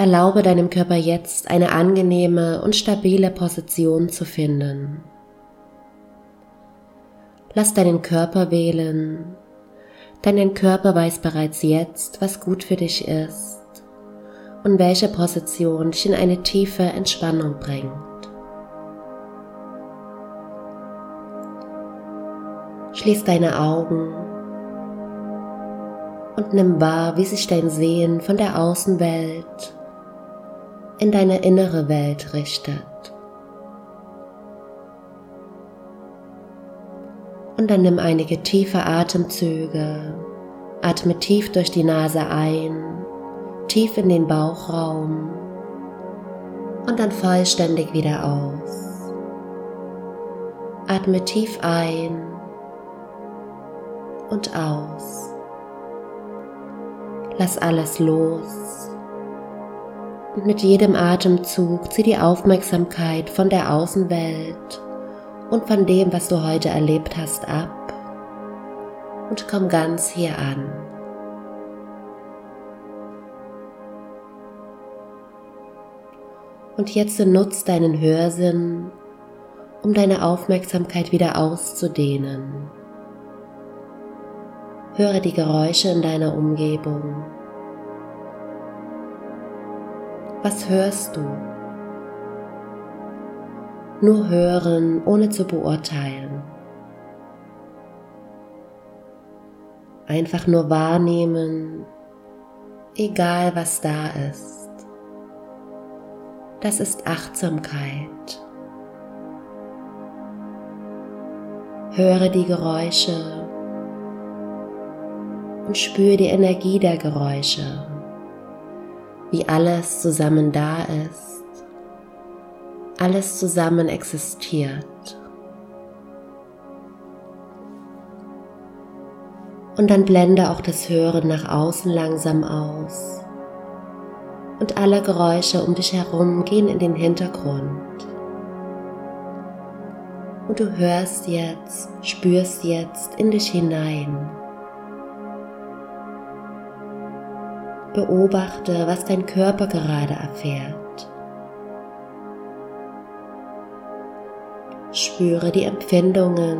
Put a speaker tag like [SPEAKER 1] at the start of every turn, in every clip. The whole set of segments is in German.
[SPEAKER 1] Erlaube deinem Körper jetzt eine angenehme und stabile Position zu finden. Lass deinen Körper wählen, denn dein Körper weiß bereits jetzt, was gut für dich ist und welche Position dich in eine tiefe Entspannung bringt. Schließ deine Augen und nimm wahr, wie sich dein Sehen von der Außenwelt in deine innere Welt richtet. Und dann nimm einige tiefe Atemzüge, atme tief durch die Nase ein, tief in den Bauchraum und dann vollständig wieder aus. Atme tief ein und aus. Lass alles los. Und mit jedem Atemzug zieh die Aufmerksamkeit von der Außenwelt und von dem, was du heute erlebt hast, ab und komm ganz hier an. Und jetzt nutzt deinen Hörsinn, um deine Aufmerksamkeit wieder auszudehnen. Höre die Geräusche in deiner Umgebung. Was hörst du? Nur hören, ohne zu beurteilen. Einfach nur wahrnehmen, egal was da ist. Das ist Achtsamkeit. Höre die Geräusche und spüre die Energie der Geräusche, wie alles zusammen da ist, alles zusammen existiert. Und dann blende auch das Hören nach außen langsam aus. Und alle Geräusche um dich herum gehen in den Hintergrund. Und du hörst jetzt, spürst jetzt in dich hinein. Beobachte, was dein Körper gerade erfährt. Spüre die Empfindungen,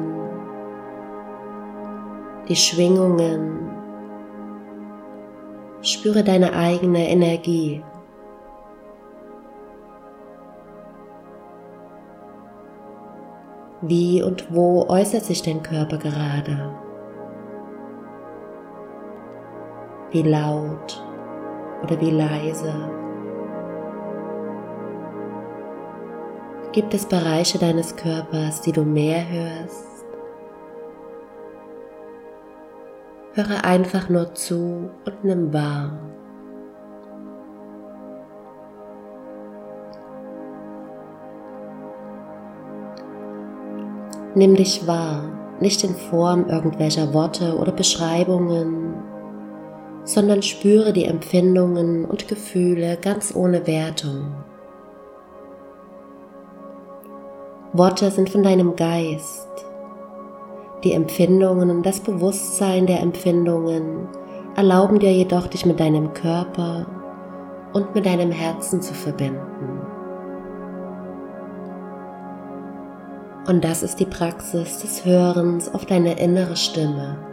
[SPEAKER 1] die Schwingungen. Spüre deine eigene Energie. Wie und wo äußert sich dein Körper gerade? Wie laut oder wie leise? Gibt es Bereiche deines Körpers, die du mehr hörst? Höre einfach nur zu und nimm wahr. Nimm dich wahr, nicht in Form irgendwelcher Worte oder Beschreibungen, sondern spüre die Empfindungen und Gefühle ganz ohne Wertung. Worte sind von deinem Geist. Die Empfindungen und das Bewusstsein der Empfindungen erlauben dir jedoch, dich mit deinem Körper und mit deinem Herzen zu verbinden. Und das ist die Praxis des Hörens auf deine innere Stimme.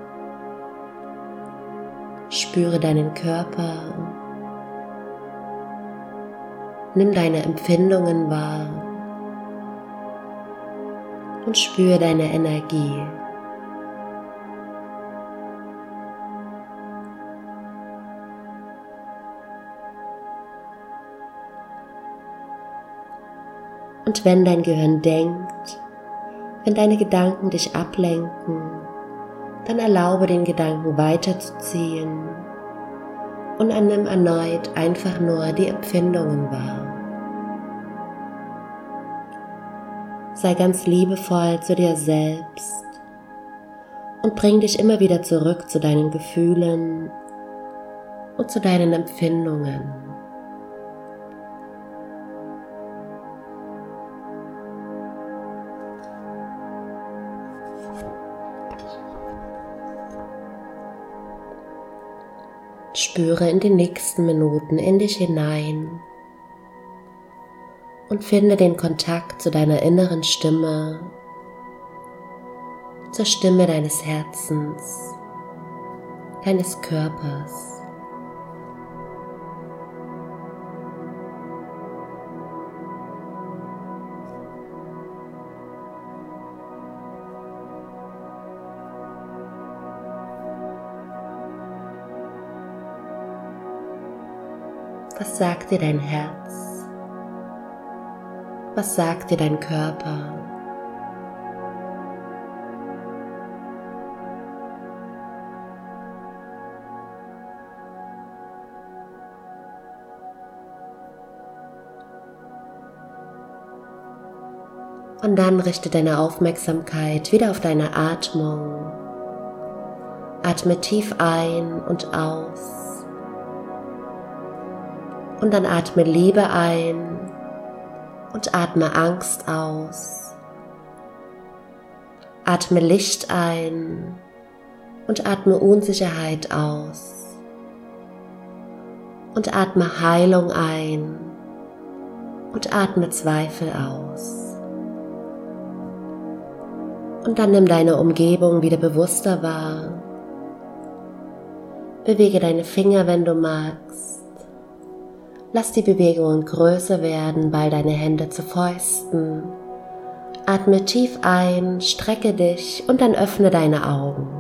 [SPEAKER 1] Spüre deinen Körper. Nimm deine Empfindungen wahr und spüre deine Energie. Und wenn dein Gehirn denkt, wenn deine Gedanken dich ablenken, dann erlaube den Gedanken weiterzuziehen und annimm erneut einfach nur die Empfindungen wahr. Sei ganz liebevoll zu dir selbst und bring dich immer wieder zurück zu deinen Gefühlen und zu deinen Empfindungen. Spüre in den nächsten Minuten in dich hinein und finde den Kontakt zu deiner inneren Stimme, zur Stimme deines Herzens, deines Körpers. Was sagt dir dein Herz? Was sagt dir dein Körper? Und dann richte deine Aufmerksamkeit wieder auf deine Atmung. Atme tief ein und aus und dann atme Liebe ein und atme Angst aus. Atme Licht ein und atme Unsicherheit aus. Und atme Heilung ein und atme Zweifel aus. Und dann nimm deine Umgebung wieder bewusster wahr. Bewege deine Finger, wenn du magst. Lass die Bewegungen größer werden, ball deine Hände zu Fäusten. Atme tief ein, strecke dich und dann öffne deine Augen.